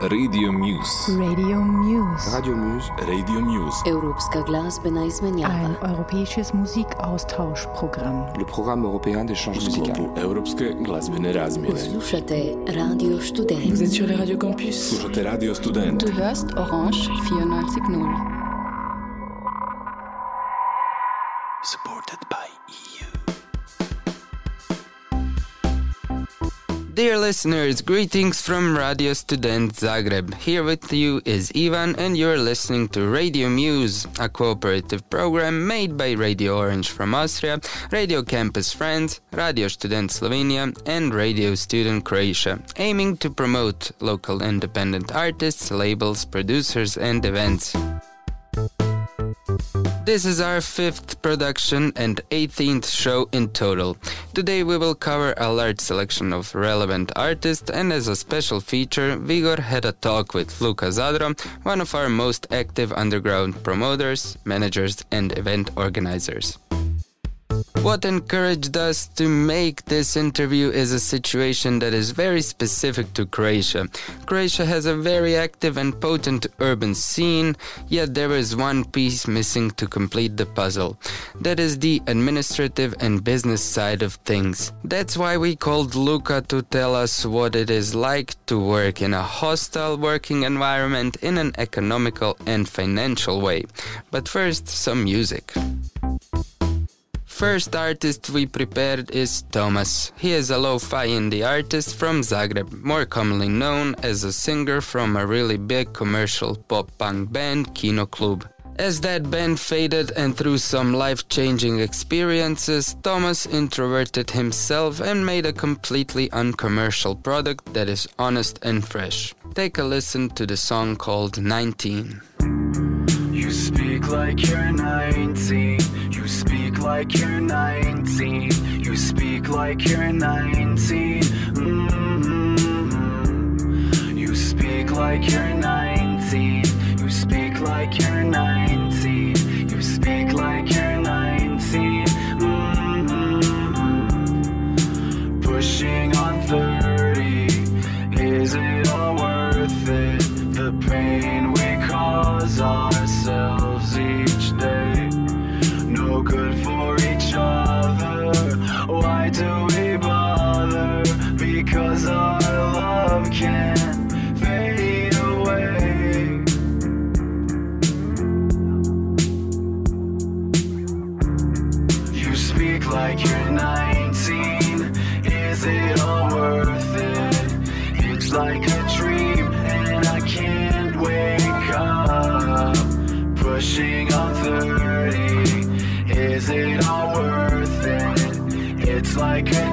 Radio Muse. Radio Muse. Radio Muse. Radio Muse. Europska glazbena izmenjava. Ein europäisches Musikaustauschprogramm. Le programme européen d'échange musical. Europske glazbene razmjene. Slušate Radio Student. Vous êtes sur les radios campus. Slušate Radio Student. Du hörst Orange 94.0. Dear listeners, greetings from Radio Student Zagreb. Here with you is Ivan, and you're listening to Radio Muse, a cooperative program made by Radio Orange from Austria, Radio Campus France, Radio Student Slovenia, and Radio Student Croatia, aiming to promote local independent artists, labels, producers, and events. This is our fifth production and 18th show in total. Today we will cover a large selection of relevant artists, and as a special feature, Vigor had a talk with Luka Zadro, one of our most active underground promoters, managers, and event organizers. What encouraged us to make this interview is a situation that is very specific to Croatia. Croatia has a very active and potent urban scene, yet there is one piece missing to complete the puzzle. That is the administrative and business side of things. That's why we called Luka to tell us what it is like to work in a hostile working environment in an economical and financial way. But first, some music. First artist we prepared is Thomas. He is a lo-fi indie artist from Zagreb, more commonly known as a singer from a really big commercial pop-punk band Kino Klub. As that band faded and through some life-changing experiences, Thomas introverted himself and made a completely uncommercial product that is honest and fresh. Take a listen to the song called 19. You speak like you're 19. You speak like you're 19. You speak like you're 19. Mm-hmm. You speak like you're 19. You speak like you're 19. You speak like you're 19. Mm-hmm. Pushing on 30. Is it all worth it? The pain we cause ourselves do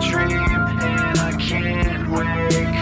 dream, and I can't wake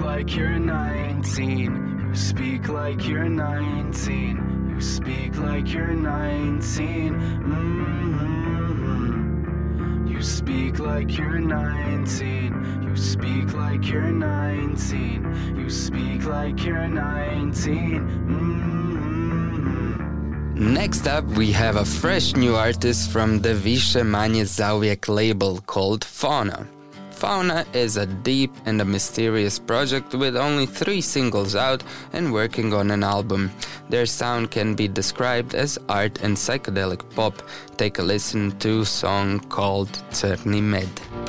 like you're 19. You speak like you're 19. You speak like you're 19. Mm-hmm. You speak like you're 19. You speak like you're 19. You speak like you're 19. Mm-hmm. Next up, we have a fresh new artist from the Više Manje Zauvijek label called Fauna. Fauna is a deep and a mysterious project with only three singles out and working on an album. Their sound can be described as art and psychedelic pop. Take a listen to a song called Crni Med.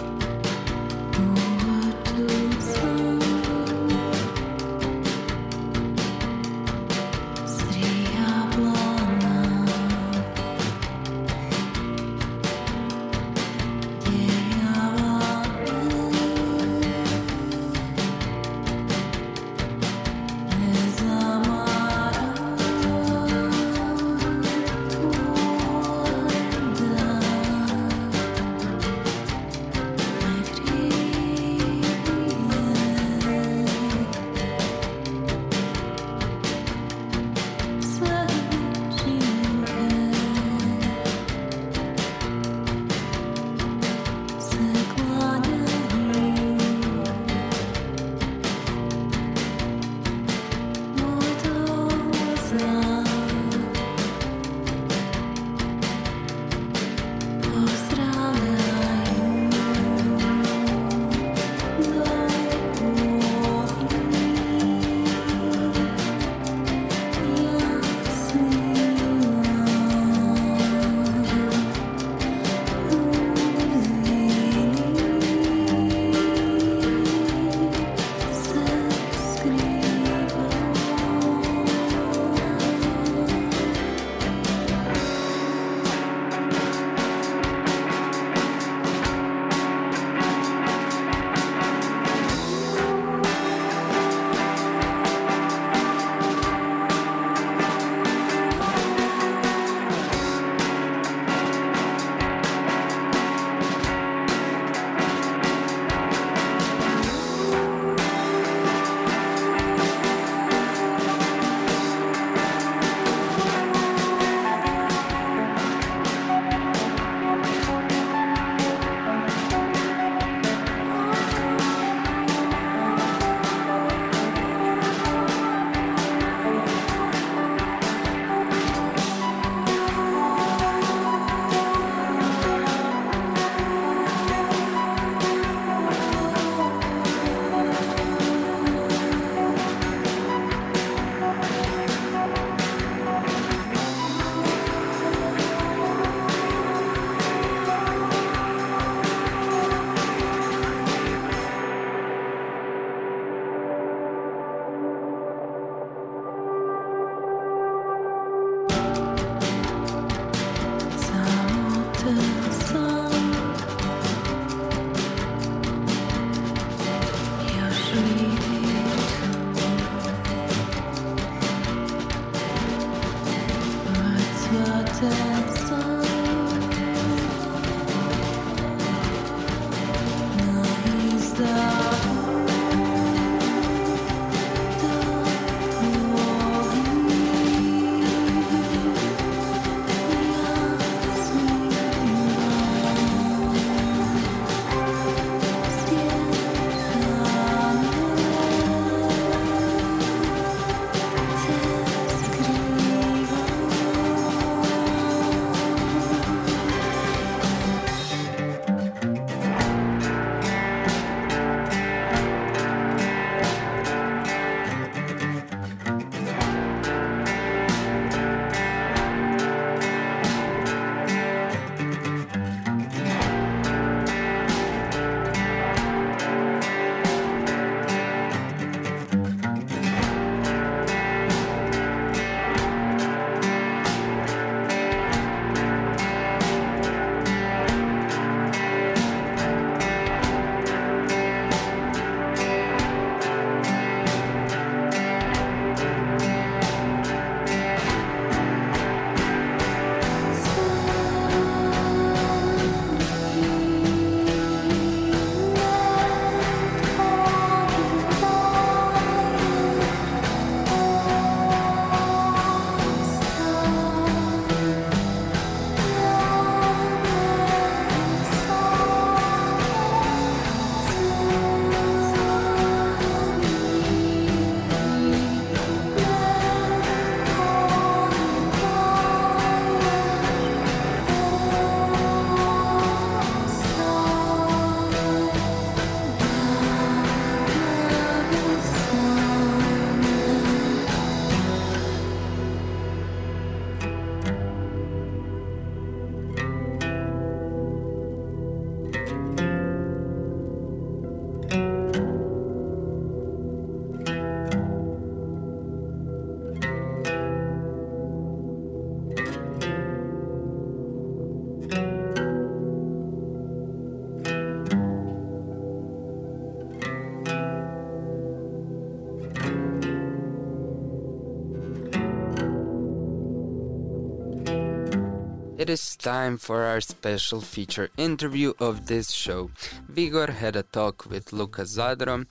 Time for our special feature interview of this show. Vigor had a talk with Luka Zadro,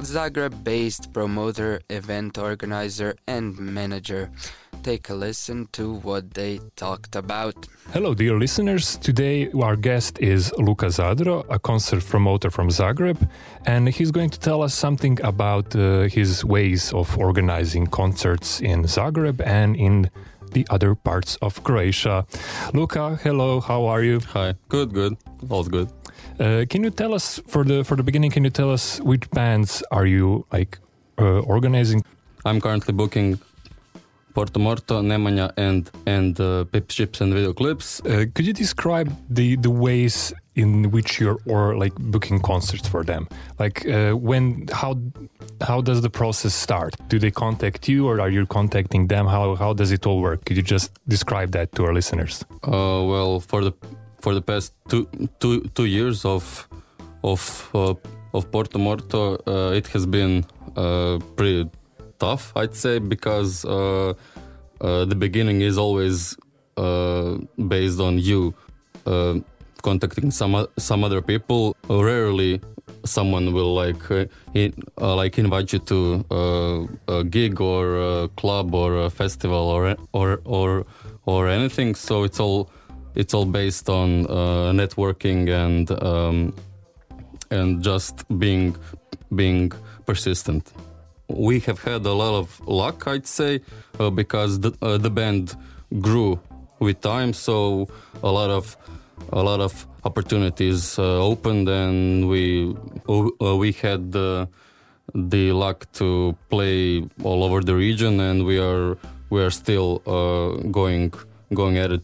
Zagreb based promoter, event organizer, and manager. Take a listen to what they talked about. Hello, dear listeners. Today, our guest is Luka Zadro, a concert promoter from Zagreb, and he's going to tell us something about uh, his ways of organizing concerts in Zagreb and in the other parts of Croatia. Luka, hello, how are you? Hi. Good, good. All's good. Uh, can you tell us for the for the beginning? Can you tell us which bands are you like uh, organizing? I'm currently booking Porto Morto, Nemanja, and and uh, Pip Chips and video clips. Uh, could you describe the the ways in which you're or like booking concerts for them? Like uh, when how how does the process start? Do they contact you or are you contacting them? How how does it all work? Could you just describe that to our listeners? Uh, well, for the for the past two two two years of of uh, of Porto Morto, uh, it has been uh, pretty tough, I'd say, because uh, uh, the beginning is always uh, based on you uh, contacting some some other people. Rarely, someone will like uh, in, uh, like invite you to uh, a gig or a club or a festival or or or or anything. So it's all it's all based on uh, networking and um, and just being being persistent. We have had a lot of luck, I'd say, uh, because the uh, the band grew with time. So a lot of a lot of opportunities uh, opened, and we uh, we had the the luck to play all over the region, and we are we are still uh, going going at it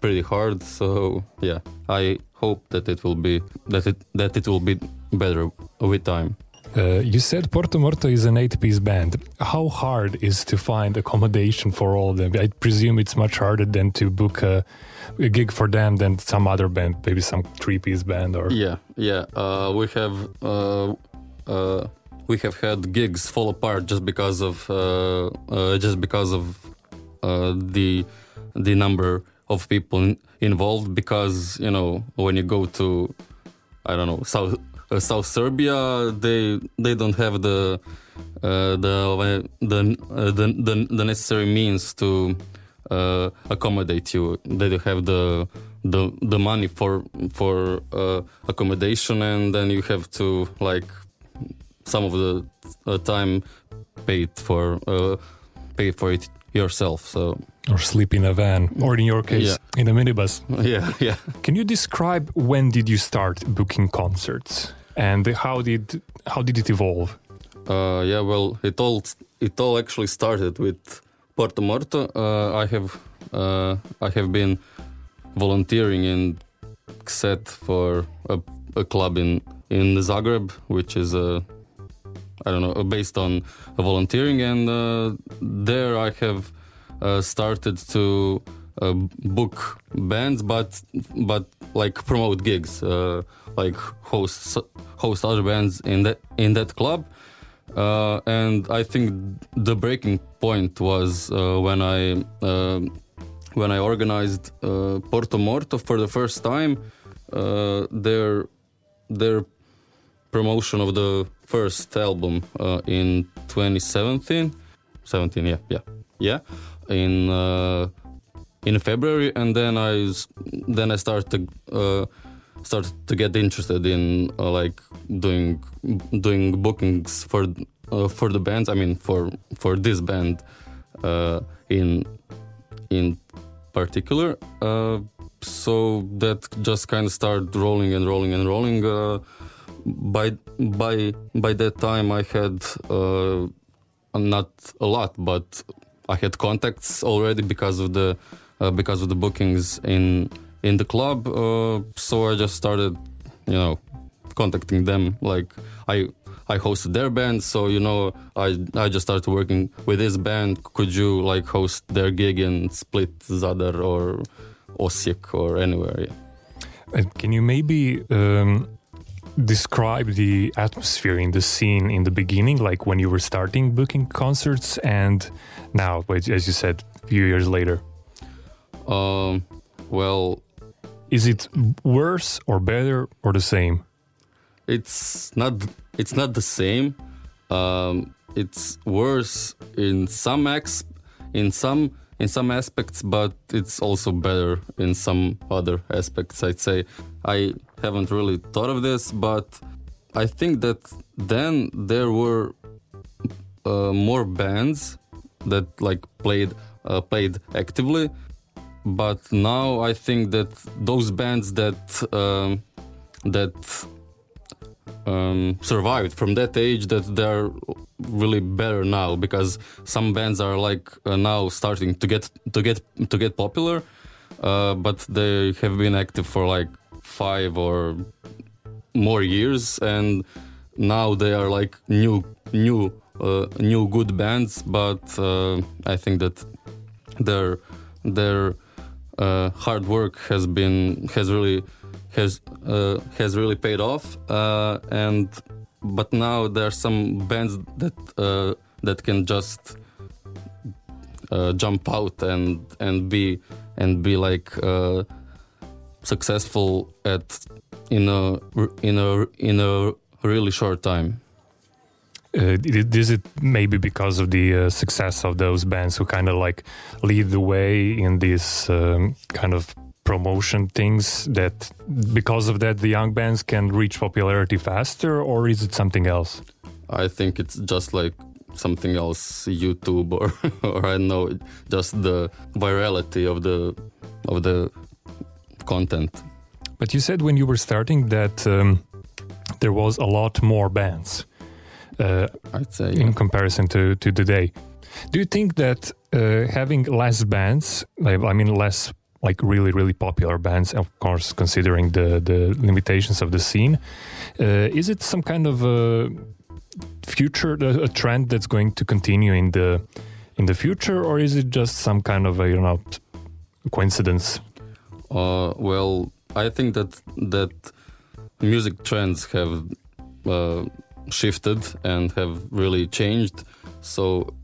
pretty hard. So yeah, I hope that it will be that it that it will be better with time. Uh, you said Porto Morto is an eight-piece band. How hard is to find accommodation for all of them? I presume it's much harder than to book a, a gig for them than some other band, maybe some three-piece band or. Yeah, yeah. Uh, we have uh, uh, we have had gigs fall apart just because of uh, just because of the the number of people in, involved. Because you know when you go to I don't know South South Serbia, they they don't have the uh, the the, uh, the the the necessary means to uh, accommodate you. They don't have the the the money for for uh, accommodation, and then you have to like some of the uh, time paid for uh, pay for it yourself. So Or sleep in a van, or in your case, Yeah. in a minibus. yeah, yeah. Can you describe when did you start booking concerts and how did how did it evolve? Uh, yeah, well, it all it all actually started with Porto Morto. Uh, I have uh, I have been volunteering in set for a, a club in in Zagreb, which is a I don't know based on volunteering, and uh, there I have uh, started to uh, book bands, but but like promote gigs, like host host other bands in that in that club. Uh, and I think the breaking point was uh, when I uh, when I organized uh, Porto Morto for the first time. Uh, their their promotion of the first album uh, in 2017, 17, yeah, yeah, yeah, in in February, and then I then I started started to get interested in uh, like doing doing bookings for uh, for the bands. I mean for for this band uh, in in particular. Uh, so that just kind of started rolling and rolling and rolling. Uh, by by by that time, I had uh, not a lot, but I had contacts already because of the because of the bookings in in the club. Uh, so I just started, you know, contacting them. Like I I hosted their band, so you know I I just started working with this band. Could you like host their gig in Split, Zadar, or Osijek, or anywhere? Yeah. Can you maybe um, describe the atmosphere in the scene in the beginning, like when you were starting booking concerts, and now, as you said, a few years later? Um, Well, Is it worse or better or the same? it's not it's not the same. Um, it's worse in some ex in some in some aspects, but it's also better in some other aspects. I'd say I haven't really thought of this, but I think that then there were uh, more bands that like played uh, played actively, but now I think that those bands that um, that um, survived from that age that they're really better now because some bands are like uh, now starting to get to get to get popular uh, but they have been active for like five or more years and now they are like new new uh, new good bands but uh, i think that their their uh, hard work has been has really has uh, has really paid off uh, and but now there are some bands that uh, that can just uh, jump out and and be and be like uh, successful at in a in a in a really short time is it maybe because of the uh, success of those bands who kind of like lead the way in these um, kind of promotion things that because of that the young bands can reach popularity faster or is it something else I think it's just like something else, YouTube or or I don't know, just the virality of the of the content. but you said when you were starting that um, there was a lot more bands uh, I'd say in comparison to, to today. Do you think that uh, having less bands, I mean, less like really, really popular bands, of course, considering the, the limitations of the scene, uh, is it some kind of a future, a, a trend that's going to continue in the in the future, or is it just some kind of a you know coincidence? Uh, well, I think that that music trends have uh, shifted and have really changed. So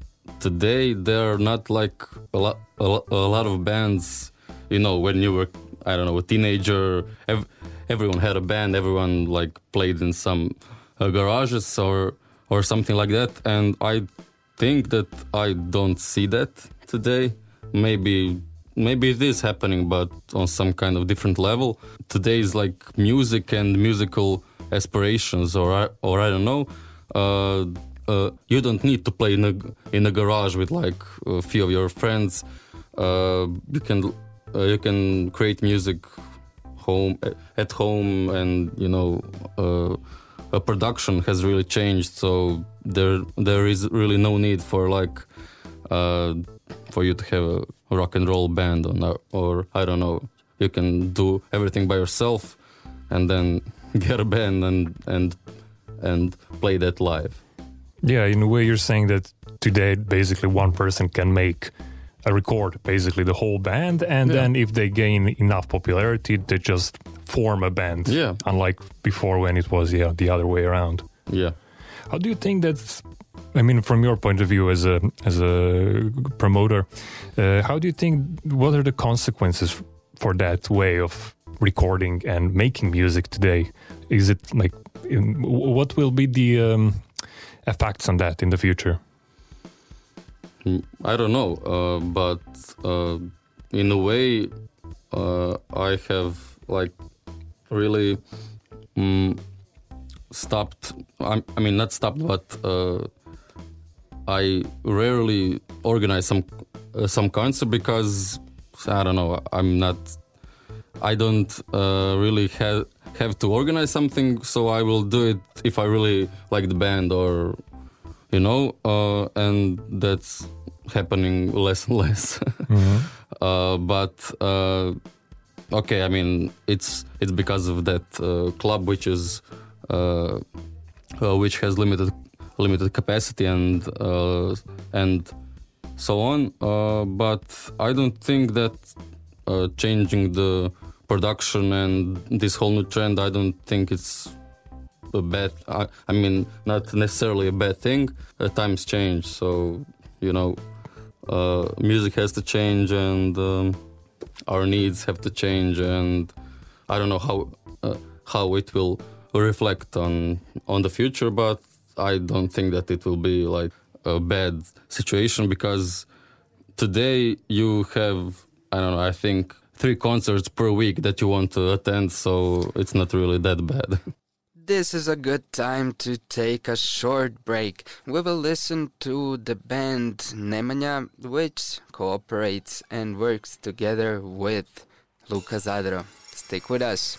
today there are not like a lot a, lot of bands. You know, when you were I don't know a teenager, ev- everyone had a band. Everyone like played in some uh, garages or or something like that. And I think that I don't see that today. Maybe maybe it is happening, but on some kind of different level. Today is like music and musical aspirations, or I, or I don't know. Uh, uh, you don't need to play in a in a garage with like a few of your friends. Uh, you can uh, you can create music home at home, and you know. Uh, a production has really changed so there there is really no need for like uh, for you to have a rock and roll band or, or I don't know you can do everything by yourself and then get a band and and and play that live Yeah, in a way, you're saying that today, basically, one person can make a record, basically the whole band, and Yeah. then if they gain enough popularity, they just form a band. Yeah. Unlike before when it was yeah the other way around. yeah How do you think that's? I mean, from your point of view as a as a promoter, uh, how do you think? What are the consequences for that way of recording and making music today? Is it like in, what will be the um, effects on that in the future? Mm, I don't know, uh, but uh, in a way, uh, I have like really mm, stopped. I, I mean, not stopped, but uh, I rarely organize some uh, some concert because I don't know. I'm not. I don't uh, really have have to organize something, so I will do it if I really like the band or you know, uh, and that's happening less and less. uh, but uh, okay, I mean, it's it's because of that uh, club which is uh, uh, which has limited limited capacity and uh, and so on. Uh, but I don't think that uh, changing the production and this whole new trend, I don't think it's a bad. I, I mean, not necessarily a bad thing. Uh, times change, so you know, uh, music has to change, and um, our needs have to change, and I don't know how uh, how it will reflect on on the future, but I don't think that it will be like a bad situation because today you have I don't know I think three concerts per week that you want to attend, so it's not really that bad. This is a good time to take a short break. We will listen to the band Nemanja, which cooperates and works together with Luka Zadro. Stick with us.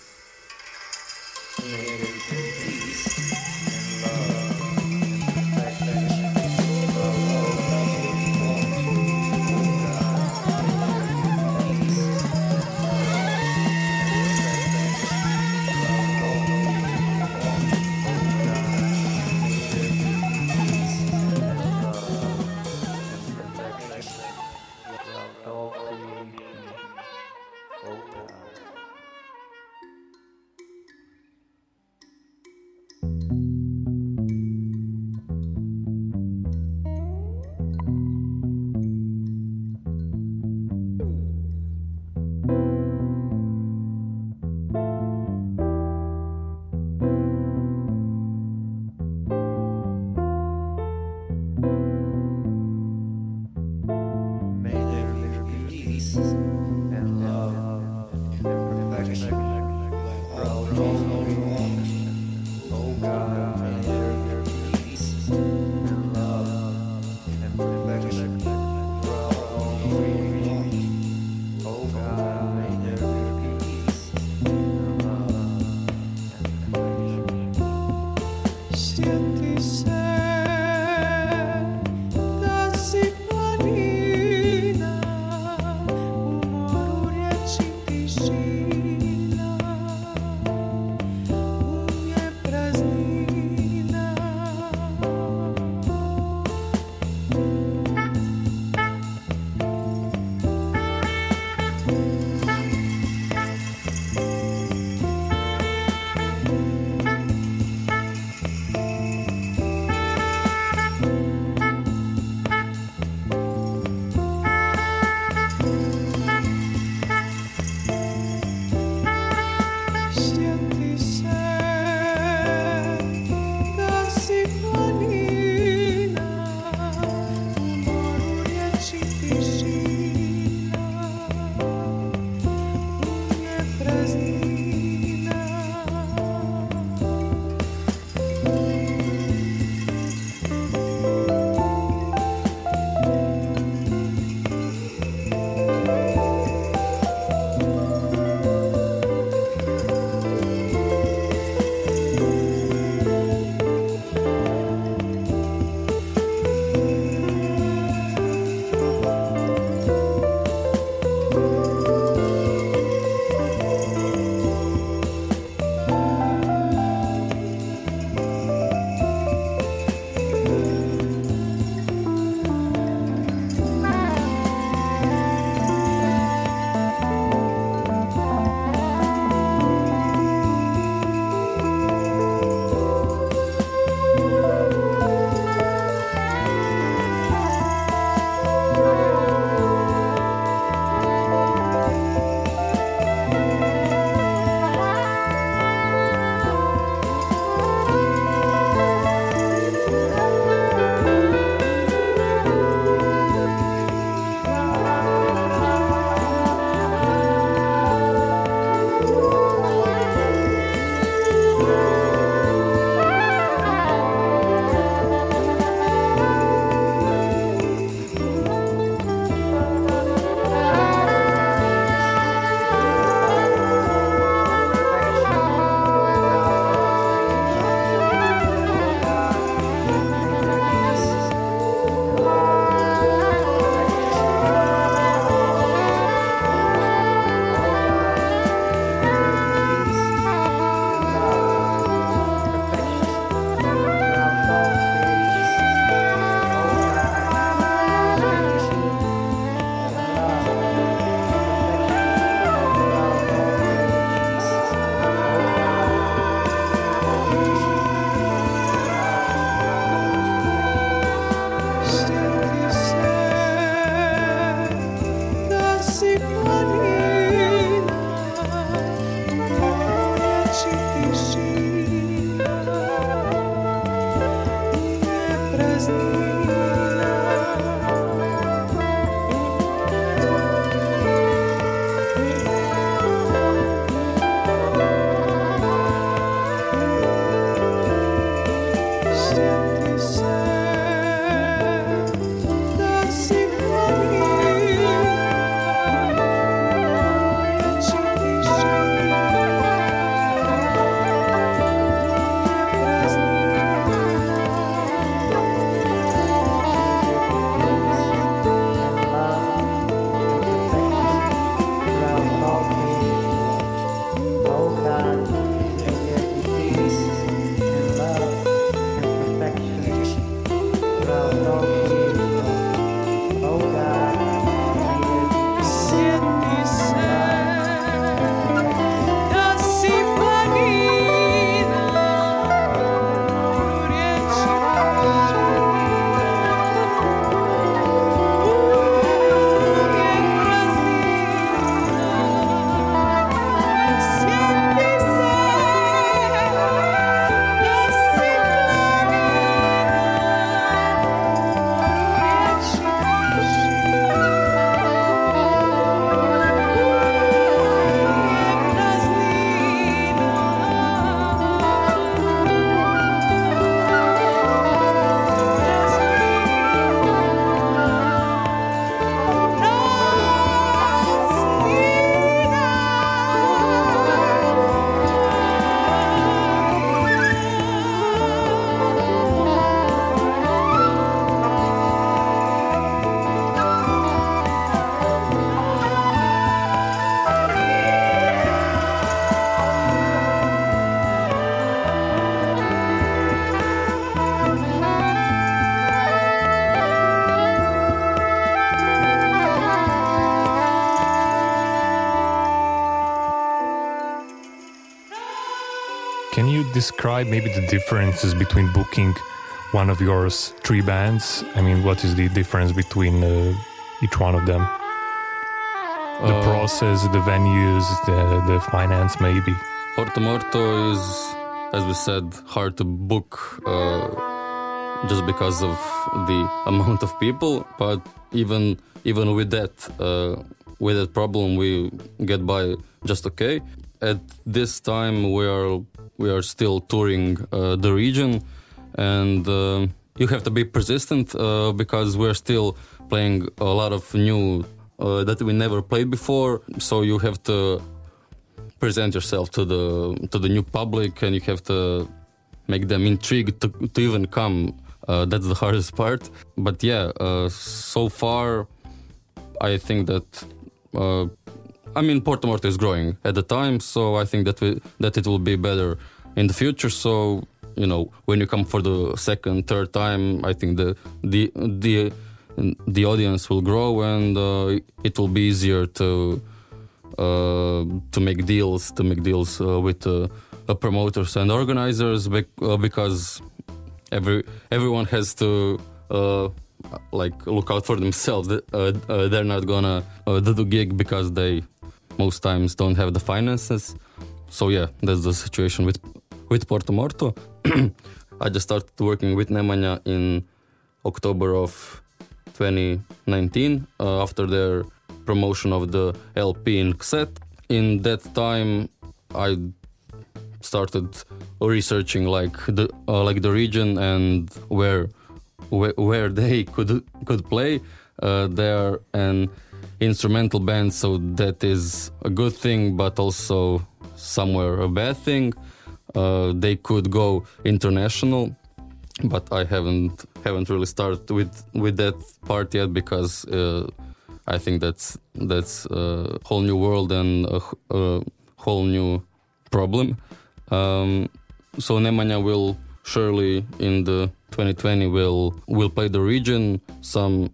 Describe maybe the differences between booking one of yours three bands? I mean, what is the difference between uh, each one of them? The Uh, process, the venues, the, the finance, maybe. Porto Morto is, as we said, hard to book uh, just because of the amount of people. But even even with that, uh, with that problem, we get by just okay. At this time, we are we are still touring uh, the region, and uh, you have to be persistent uh, because we're still playing a lot of new that we never played before. So you have to present yourself to the to the new public and you have to make them intrigued to, to even come. Uh, that's the hardest part. But yeah uh, so far i think that uh, i mean porto is growing at the time so i think that we that it will be better in the future. So you know when you come for the second third time i think the the the the audience will grow and uh, it will be easier to uh, to make deals to make deals uh, with uh, promoters and organizers bec- uh, because every everyone has to uh, like look out for themselves. They're not gonna do the gig because they most times don't have the finances so yeah that's the situation with with Porto Morto I just started working with Nemanja in October of 2019 uh, after their promotion of the LP in cassette. In that time, I started researching like the uh, like the region and where where, where they could could play. Uh, they are an instrumental band, so that is a good thing, but also somewhere a bad thing. Uh, they could go international, but I haven't haven't really started with with that part yet because uh, I think that's that's a whole new world and a, a whole new problem. Um, so Nemanja will surely in the 2020 will will play the region some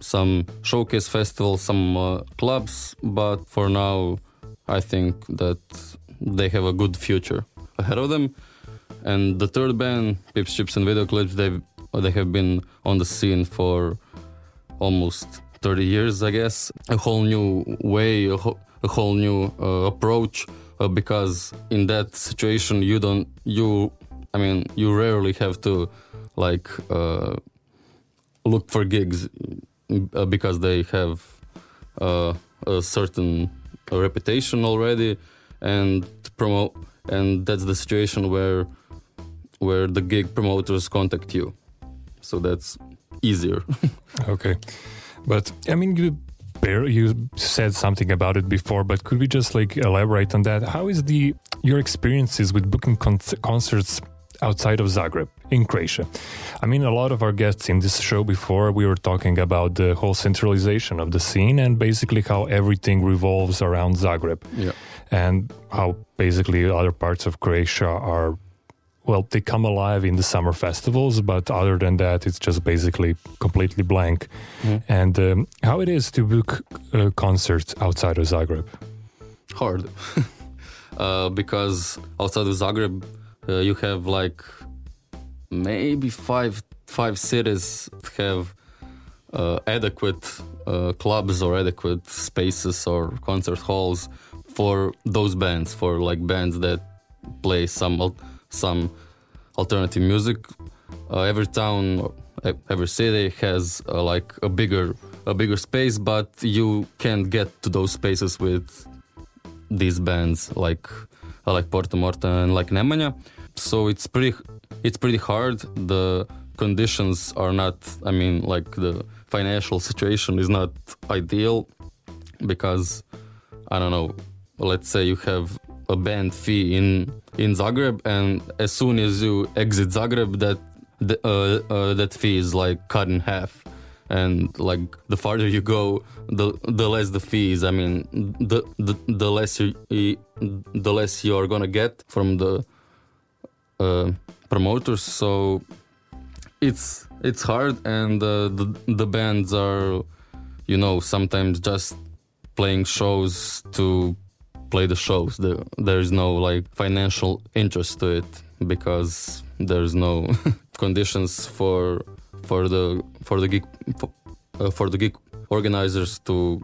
some showcase festivals, some uh, clubs, but for now I think that they have a good future ahead of them. And the third band, Pips, Chips, and Video Clips, they they have been on the scene for almost 30 years, I guess. A whole new way, a, whole a whole new uh, approach. Uh, because in that situation, you don't, you, I mean, you rarely have to like uh, look for gigs uh, because they have uh, a certain reputation already, and promote. And that's the situation where where the gig promoters contact you. So that's easier. Okay, but I mean, you you said something about it before, but could we just like elaborate on that? How is the your experiences with booking con- concerts outside of Zagreb in Croatia? I mean, a lot of our guests in this show before we were talking about the whole centralization of the scene and basically how everything revolves around Zagreb yeah. and how basically other parts of Croatia are well they come alive in the summer festivals but other than that it's just basically completely blank Mhm. and um, how it is to book uh, concerts outside of Zagreb hard uh, because outside of Zagreb uh, you have like maybe five five cities have uh, adequate uh, clubs or adequate spaces or concert halls for those bands for like bands that play some some alternative music uh, every town every city has uh, like a bigger a bigger space but you can't get to those spaces with these bands like like Porto Morta and like Nemanja. So it's pretty it's pretty hard. The conditions are not. I mean, like the financial situation is not ideal because I don't know. Let's say you have a band fee in in Zagreb, and as soon as you exit Zagreb, that uh, uh, that fee is like cut in half and like the farther you go the the less the fees i mean the the, the less you the less you are gonna get from the uh, promoters so it's it's hard and uh, the the bands are you know sometimes just playing shows to play the shows. The, there is no like financial interest to it because there's no conditions for for the for the gig for, uh, for the gig organizers to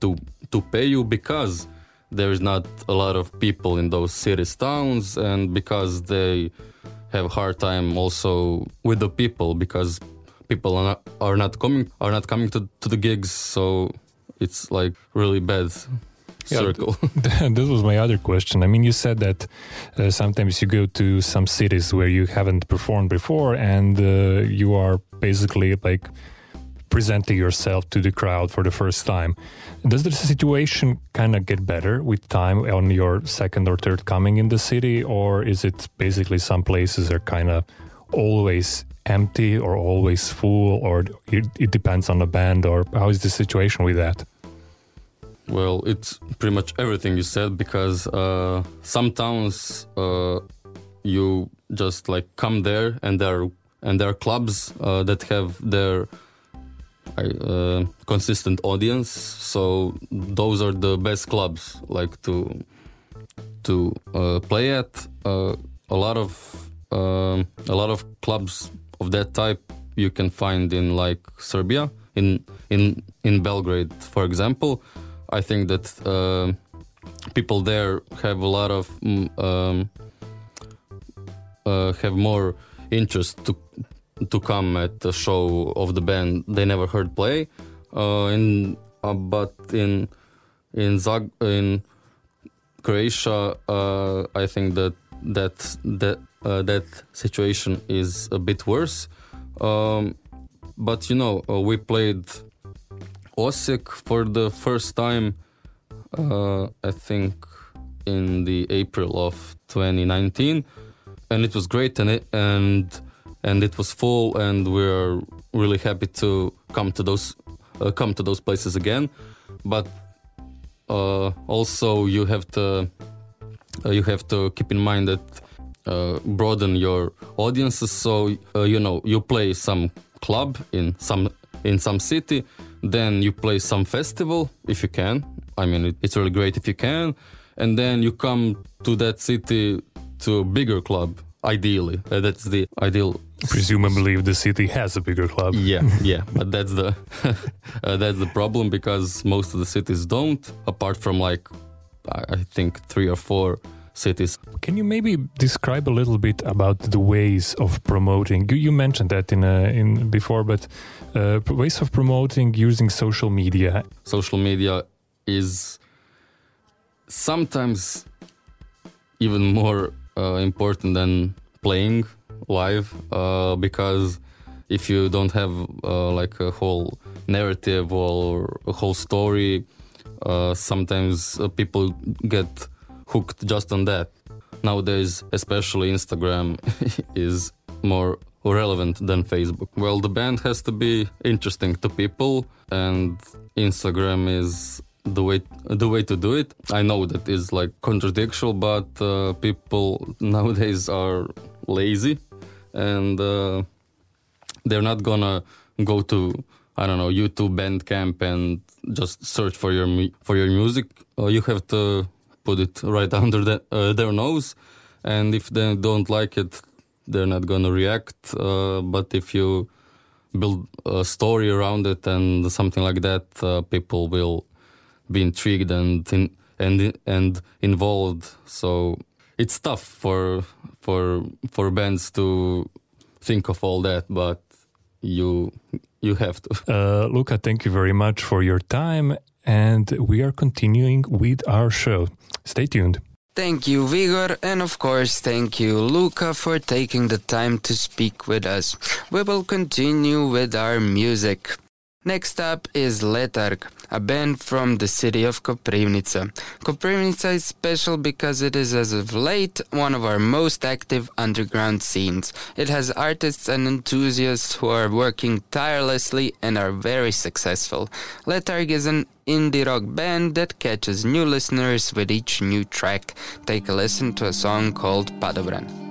to to pay you because there is not a lot of people in those cities towns and because they have hard time also with the people because people are not, are not coming are not coming to, to the gigs so it's like really bad Yeah, circle this was my other question. I mean, you said that uh, sometimes you go to some cities where you haven't performed before, and uh, you are basically like presenting yourself to the crowd for the first time. Does the situation kind of get better with time on your second or third coming in the city, or is it basically some places are kind of always empty or always full, or it, it depends on the band, or how is the situation with that? Well, it's pretty much everything you said because uh, some towns uh, you just like come there and there and there are clubs uh, that have their uh, consistent audience. So those are the best clubs like to to uh, play at. Uh, a lot of um a lot of clubs of that type you can find in like Serbia in in in Belgrade, for example. I think that uh, people there have a lot of mm, um, uh, have more interest to to come at the show of the band they never heard play. Uh, in uh, but in in Zag in Croatia, uh, I think that that that uh, that situation is a bit worse. Um, but you know, uh, we played Osijek for the first time, uh, I think, in the April of 2019, and it was great, and it, and and it was full, and we're really happy to come to those uh, come to those places again. But uh, also, you have to uh, you have to keep in mind that uh, broaden your audiences. So uh, you know you play some club in some in some city, then you play some festival if you can. I mean, it, it's really great if you can, and then you come to that city to a bigger club. Ideally, Uh, that's the ideal. Presumably, if the city has a bigger club. Yeah, yeah, but that's the uh, that's the problem because most of the cities don't. Apart from like, I, think three or four cities. Can you maybe describe a little bit about the ways of promoting? You, you mentioned that in uh, in before, but uh, ways of promoting using social media. social media is sometimes even more uh, important than playing live uh, because if you don't have uh, like a whole narrative or a whole story uh, sometimes uh, people get hooked just on that. Nowadays especially instagram is more relevant than facebook. Well the band has to be interesting to people and instagram is the way the way to do it. I know that is like contradictory but uh, people nowadays are lazy and uh, they're not gonna go to I don't know YouTube Bandcamp and just search for your for your music. Uh, you have to put it right under the, uh, their nose, and if they don't like it, they're not gonna react. Uh, but if you build a story around it and something like that, uh, people will be intrigued and in, and and involved. So it's tough for for for bands to think of all that, but you you have to. Uh, Luka, thank you very much for your time, and we are continuing with our show. Stay tuned. Thank you, Vigor, and of course, thank you, Luka, for taking the time to speak with us. We will continue with our music. Next up is Letarg, a band from the city of Koprivnica. Koprivnica is special because it is, as of late, one of our most active underground scenes. It has artists and enthusiasts who are working tirelessly and are very successful. Letarg is an indie rock band that catches new listeners with each new track. Take a listen to a song called Padobran.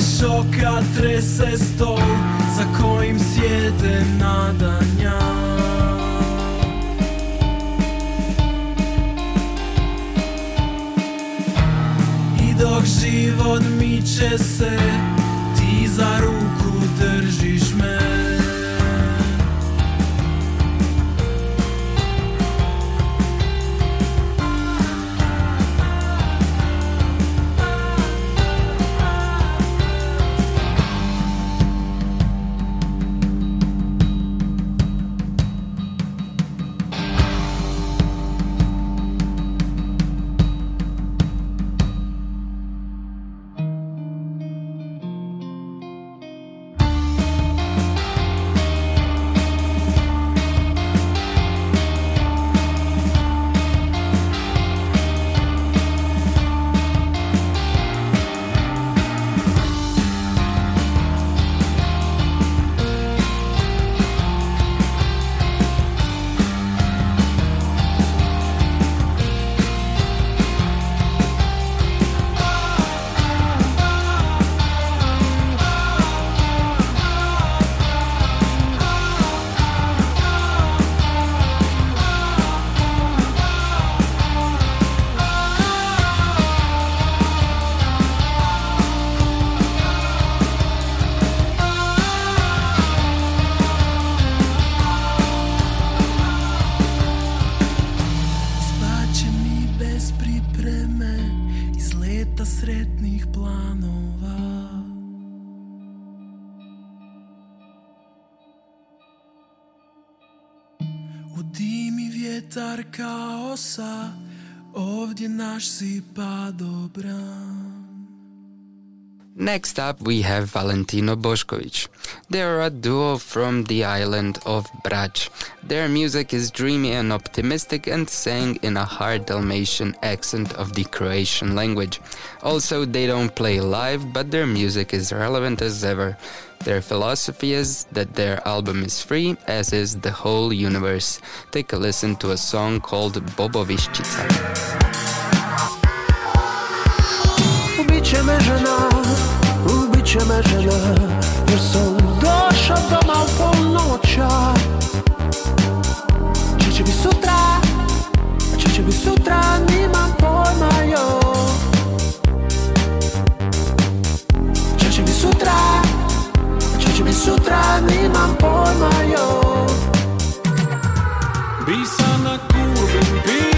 Šoka trese stol Za kojim sjede nadanja. I dok život miče se Ti za ruku držiš me naš si padobran Next up, we have Valentino Bošković. They are a duo from the island of Brač. Their music is dreamy and optimistic and sang in a hard Dalmatian accent of the Croatian language. Also, they don't play live, but their music is relevant as ever. Their philosophy is that their album is free, as is the whole universe. Take a listen to a song called Boboviščica. Ubit će me žena, ubit će me žena Jer sam došao doma u polnoća Če će bi sutra, če će bi sutra Nimam pojma jo če će bi sutra Nimam pojma jo Bisana kurbin pir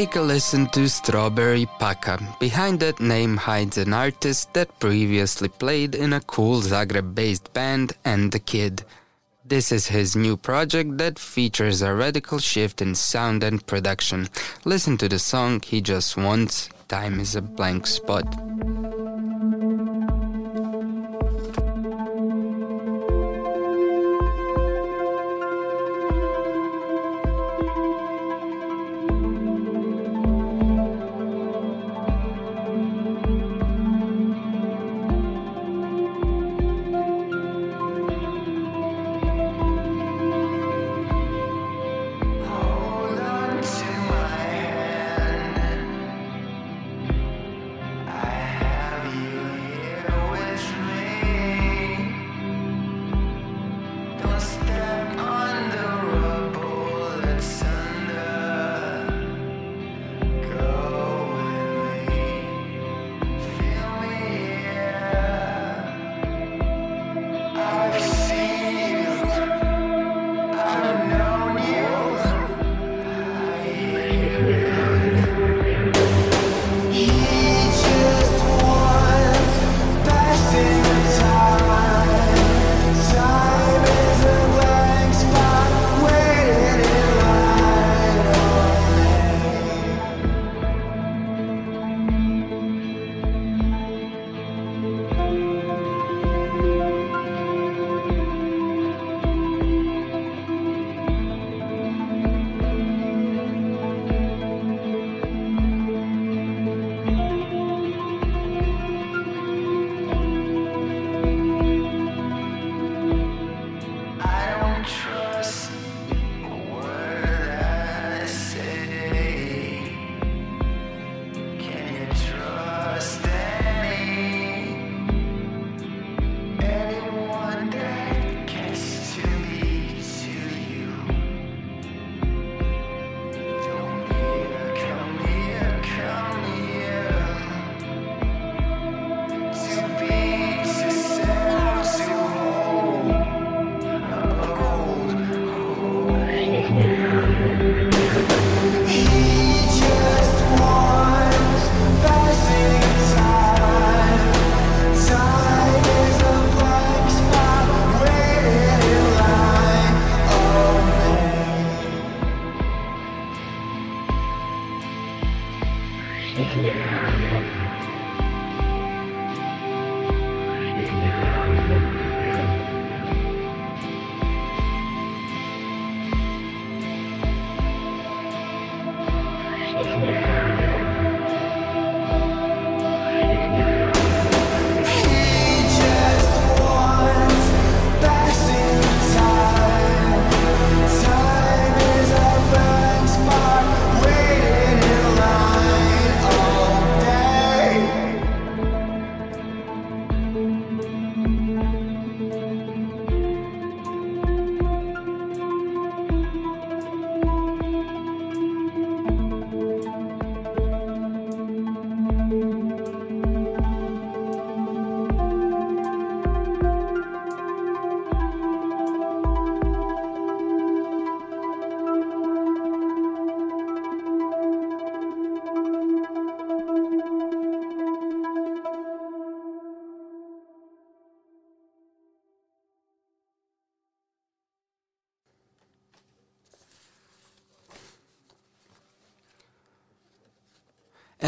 Take a listen to Strawberry Paka. Behind that name hides an artist that previously played in a cool Zagreb based band and the Kid. This is his new project that features a radical shift in sound and production. Listen to the song he just wants Time is a Blank Spot.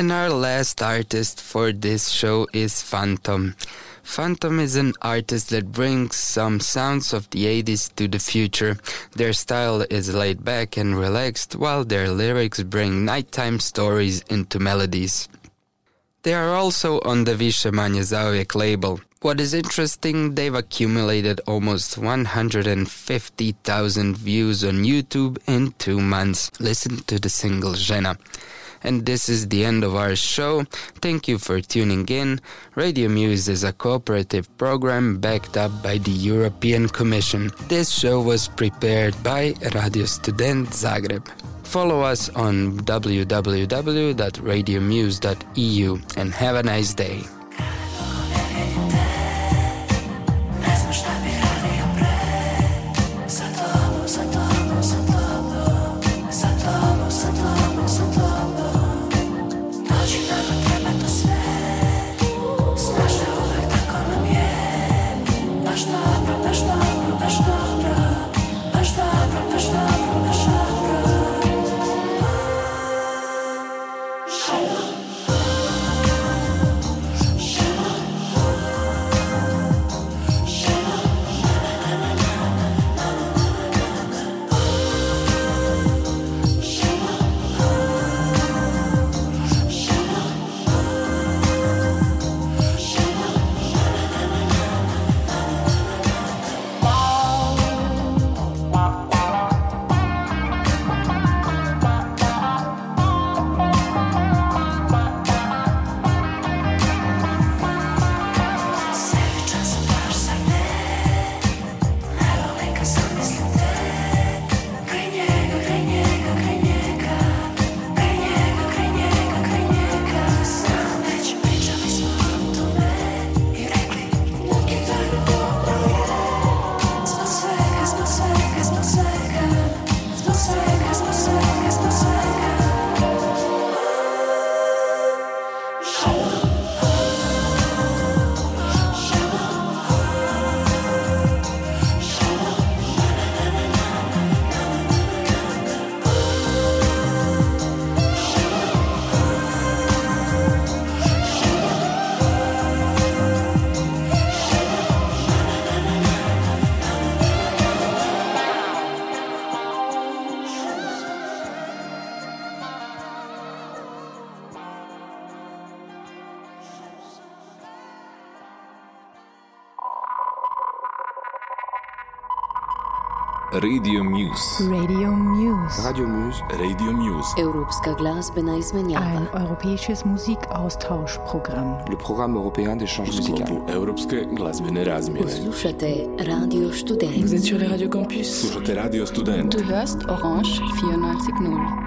And our last artist for this show is Phantom. Phantom is an artist that brings some sounds of the 80s to the future. Their style is laid back and relaxed, while their lyrics bring nighttime stories into melodies. They are also on the manje label. What is interesting, they've accumulated almost 150,000 views on YouTube in two months. Listen to the single Žena. And this is the end of our show. Thank you for tuning in. Radio Muse is a cooperative program backed up by the European Commission. This show was prepared by Radio Student Zagreb. Follow us on www.radiomuse.eu and have a nice day. Radio Muse. Radio Muse. Radio Muse. Radio Muse. Europska izmenjava. Ein europäisches Musikaustauschprogramm. Le programme européen d'échange musical. sklopu Europske glazbene razmjene. Slušate Radio Student. Vous êtes sur les radios campus. Slušate Radio Student. Du hörst Orange 94.0.